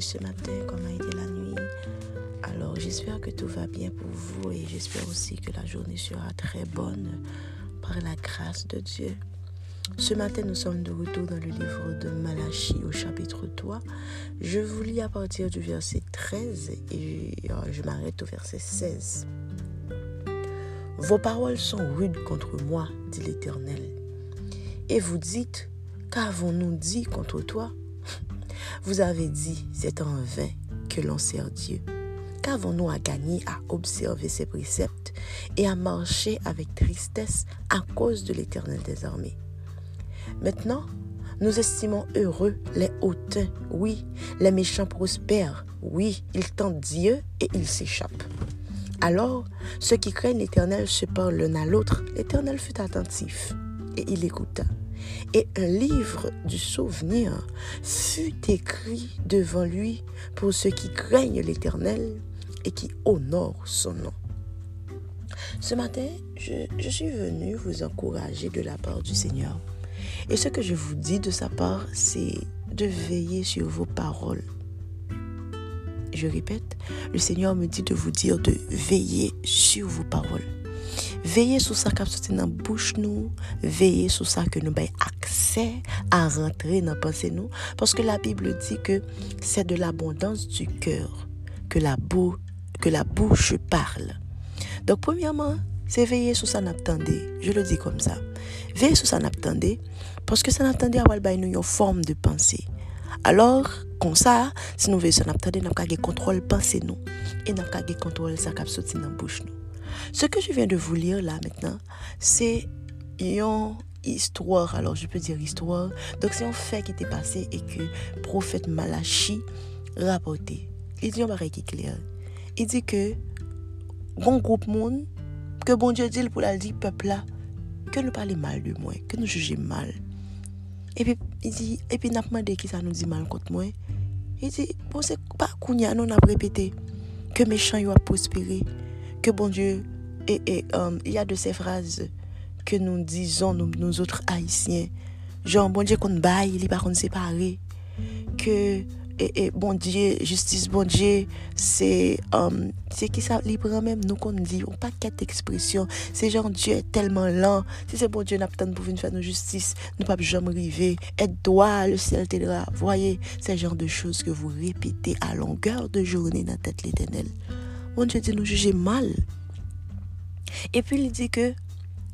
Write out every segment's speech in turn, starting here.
ce matin, comment a été la nuit? Alors j'espère que tout va bien pour vous et j'espère aussi que la journée sera très bonne par la grâce de Dieu. Ce matin, nous sommes de retour dans le livre de Malachie au chapitre 3. Je vous lis à partir du verset 13 et euh, je m'arrête au verset 16. Vos paroles sont rudes contre moi, dit l'Éternel. Et vous dites, qu'avons-nous dit contre toi? Vous avez dit, c'est en vain que l'on sert Dieu. Qu'avons-nous à gagner à observer ses préceptes et à marcher avec tristesse à cause de l'Éternel des armées? Maintenant, nous estimons heureux les hautains, oui, les méchants prospèrent, oui, ils tentent Dieu et ils s'échappent. Alors, ceux qui craignent l'Éternel se parlent l'un à l'autre. L'Éternel fut attentif et il écouta. Et un livre du souvenir fut écrit devant lui pour ceux qui craignent l'Éternel et qui honorent son nom. Ce matin, je, je suis venu vous encourager de la part du Seigneur. Et ce que je vous dis de sa part, c'est de veiller sur vos paroles. Je répète, le Seigneur me dit de vous dire de veiller sur vos paroles. Veillez sur ça qui sorti dans bouche nous, veillez sur ça que nous avons accès à rentrer dans pensée nous parce que la Bible dit que c'est de l'abondance du cœur que la que la bouche parle. Donc premièrement, c'est veiller sur ça n'attendez. Je le dis comme ça. Veillez sur ça n'attendez parce que ça n'attendez avoir une forme de pensée. Alors, comme ça, si nous veillons sur n'attendez, nous avons contrôle pensée nous et nous avons contrôle ça qui sorti dans bouche nous. Ce que je viens de vous lire là maintenant, c'est une histoire. Alors je peux dire histoire. Donc c'est un fait qui était passé et que prophète Malachi rapportait. Il dit un barré qui est clair. Il dit que bon groupe monde que bon Dieu dit pour la dire peuple là que nous parlons mal de moi, que nous jugeons mal. Et puis il dit et puis n'a demandé qui ça nous dit mal contre moi. Il dit bon c'est pas kounya nous n'a répété que méchant yo a prospéré que bon Dieu, et, euh, il y a de ces phrases que nous disons, nous, autres haïtiens, genre, bon Dieu qu'on baille, il pas qu'on séparé, que, et, bon Dieu, justice, bon Dieu, c'est, um, c'est qui ça, libre même, nous qu'on dit, on pas quatre expressions, c'est genre, Dieu est tellement lent, si c'est bon Dieu n'a pas pour venir faire nos justice, nous pas jamais arriver, droit, le ciel t'aidera, voyez, c'est genre de choses que vous répétez à longueur de journée dans la tête l'éternel. Bon Dieu dit nous juger mal. Et puis il dit que,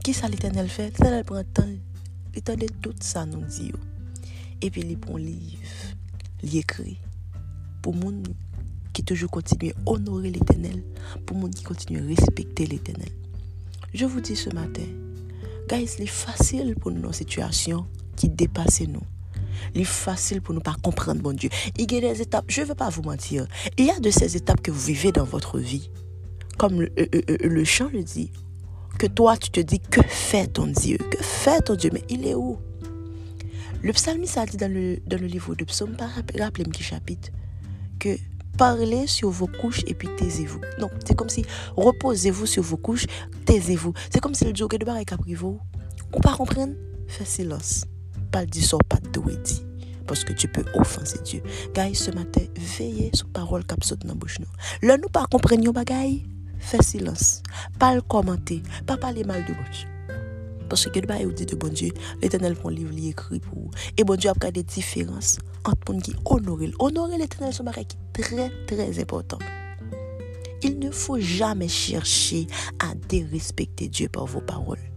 qui ça l'éternel fait L'éternel prend temps, l'éternel tout ça nous dit. Et puis il prend livre, il écrit. Pour moun qui toujours continue à honorer l'éternel, pour monde qui continue à respecter l'éternel. Je vous dis ce matin, guys, c'est facile pour nous dans situation qui dépasse nous. Il facile pour nous pas comprendre, bon Dieu. Il y a des étapes, je ne veux pas vous mentir, il y a de ces étapes que vous vivez dans votre vie. Comme le, euh, euh, euh, le chant le dit, que toi tu te dis, que fait ton Dieu? Que fait ton Dieu? Mais il est où? Le psalmiste a dit dans le, dans le livre de psaume, rappelez-moi qui chapitre, que parlez sur vos couches et puis taisez-vous. Non, c'est comme si reposez-vous sur vos couches, taisez-vous. C'est comme si le que de barre vous. On pas comprendre? Fais silence pas dire ça, pas de dit. Parce que tu peux offenser Dieu. Guys, ce matin, veillez sur parole qui saute dans bouche. Nous. Là, nous pas comprendre bagaille, fais silence. Pas le commenter, pas parler mal de bouche. Parce que le dit de bon Dieu, l'éternel prend livre écrit pour vous. Et bon Dieu a des différences entre gens qui honorent. Honorer l'éternel, c'est un qui très, très important. Il ne faut jamais chercher à dérespecter Dieu par vos paroles.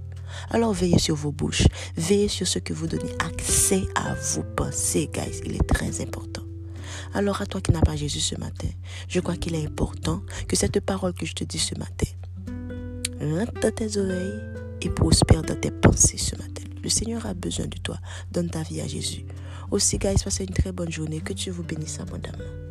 Alors veillez sur vos bouches, veillez sur ce que vous donnez accès à vos pensées, guys. Il est très important. Alors à toi qui n'as pas Jésus ce matin, je crois qu'il est important que cette parole que je te dis ce matin rentre dans tes oreilles et prospère dans tes pensées ce matin. Le Seigneur a besoin de toi. Donne ta vie à Jésus. Aussi, guys, passez une très bonne journée. Que Dieu vous bénisse abondamment.